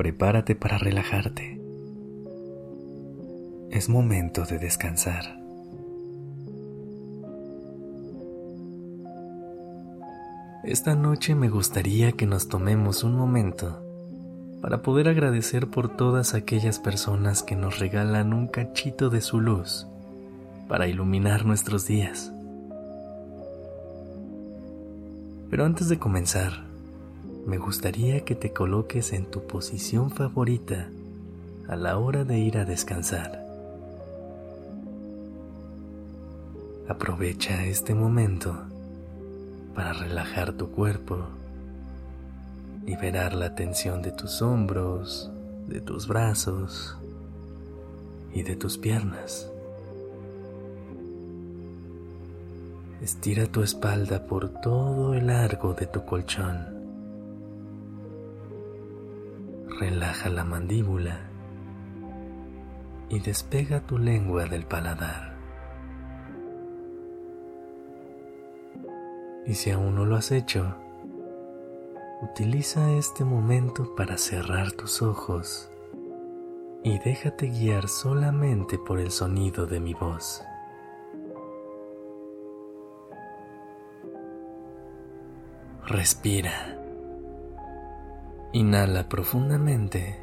Prepárate para relajarte. Es momento de descansar. Esta noche me gustaría que nos tomemos un momento para poder agradecer por todas aquellas personas que nos regalan un cachito de su luz para iluminar nuestros días. Pero antes de comenzar, me gustaría que te coloques en tu posición favorita a la hora de ir a descansar. Aprovecha este momento para relajar tu cuerpo, liberar la tensión de tus hombros, de tus brazos y de tus piernas. Estira tu espalda por todo el largo de tu colchón. Relaja la mandíbula y despega tu lengua del paladar. Y si aún no lo has hecho, utiliza este momento para cerrar tus ojos y déjate guiar solamente por el sonido de mi voz. Respira. Inhala profundamente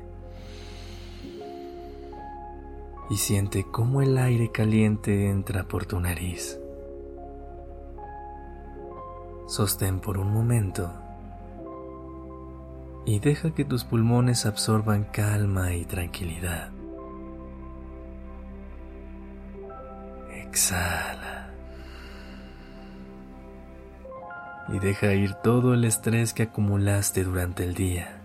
y siente cómo el aire caliente entra por tu nariz. Sostén por un momento y deja que tus pulmones absorban calma y tranquilidad. Exhala. y deja ir todo el estrés que acumulaste durante el día.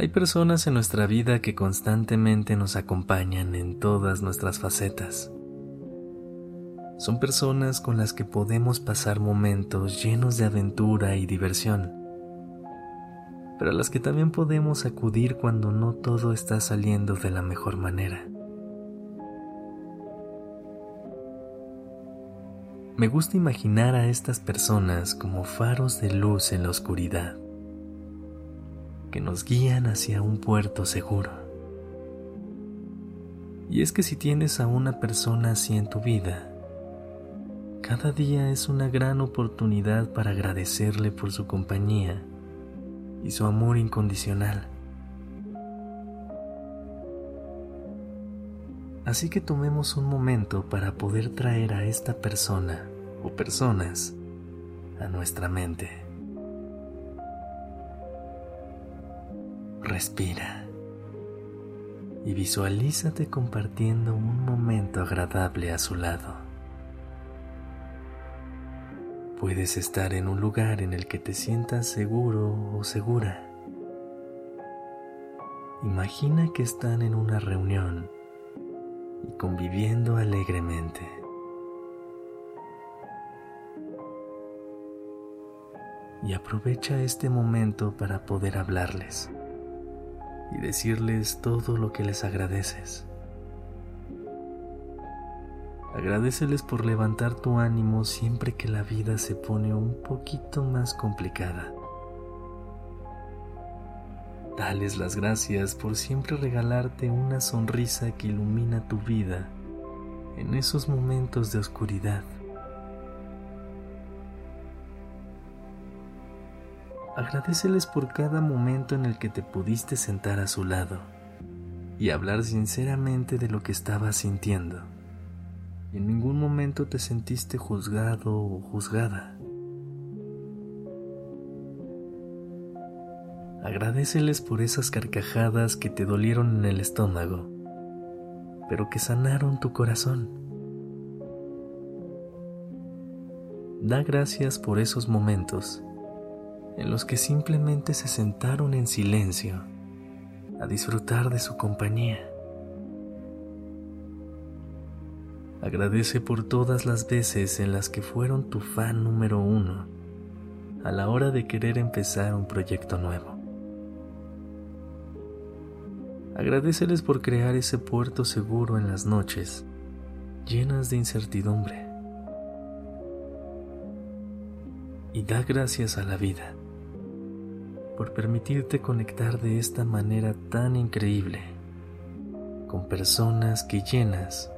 Hay personas en nuestra vida que constantemente nos acompañan en todas nuestras facetas. Son personas con las que podemos pasar momentos llenos de aventura y diversión, pero a las que también podemos acudir cuando no todo está saliendo de la mejor manera. Me gusta imaginar a estas personas como faros de luz en la oscuridad, que nos guían hacia un puerto seguro. Y es que si tienes a una persona así en tu vida, cada día es una gran oportunidad para agradecerle por su compañía y su amor incondicional. Así que tomemos un momento para poder traer a esta persona o personas a nuestra mente. Respira y visualízate compartiendo un momento agradable a su lado. Puedes estar en un lugar en el que te sientas seguro o segura. Imagina que están en una reunión y conviviendo alegremente. Y aprovecha este momento para poder hablarles y decirles todo lo que les agradeces. Agradeceles por levantar tu ánimo siempre que la vida se pone un poquito más complicada. Dales las gracias por siempre regalarte una sonrisa que ilumina tu vida en esos momentos de oscuridad. Agradeceles por cada momento en el que te pudiste sentar a su lado y hablar sinceramente de lo que estabas sintiendo. Y en ningún momento te sentiste juzgado o juzgada. Agradeceles por esas carcajadas que te dolieron en el estómago, pero que sanaron tu corazón. Da gracias por esos momentos en los que simplemente se sentaron en silencio a disfrutar de su compañía. Agradece por todas las veces en las que fueron tu fan número uno a la hora de querer empezar un proyecto nuevo. Agradeceles por crear ese puerto seguro en las noches llenas de incertidumbre. Y da gracias a la vida por permitirte conectar de esta manera tan increíble con personas que llenas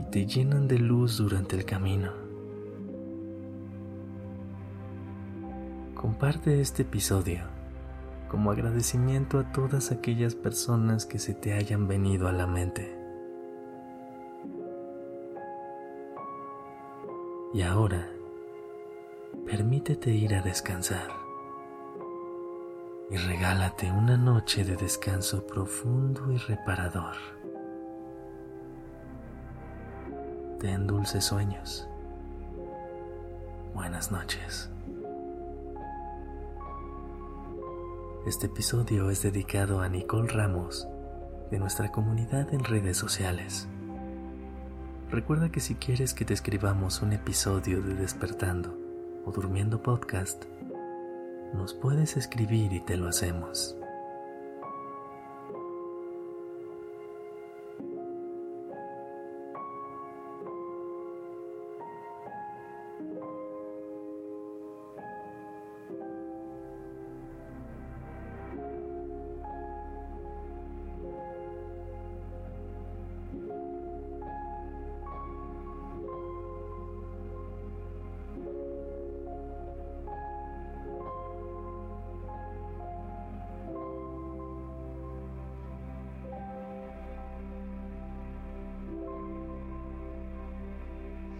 y te llenan de luz durante el camino. Comparte este episodio como agradecimiento a todas aquellas personas que se te hayan venido a la mente. Y ahora, permítete ir a descansar y regálate una noche de descanso profundo y reparador. Ten dulces sueños. Buenas noches. Este episodio es dedicado a Nicole Ramos de nuestra comunidad en redes sociales. Recuerda que si quieres que te escribamos un episodio de Despertando o Durmiendo Podcast, nos puedes escribir y te lo hacemos.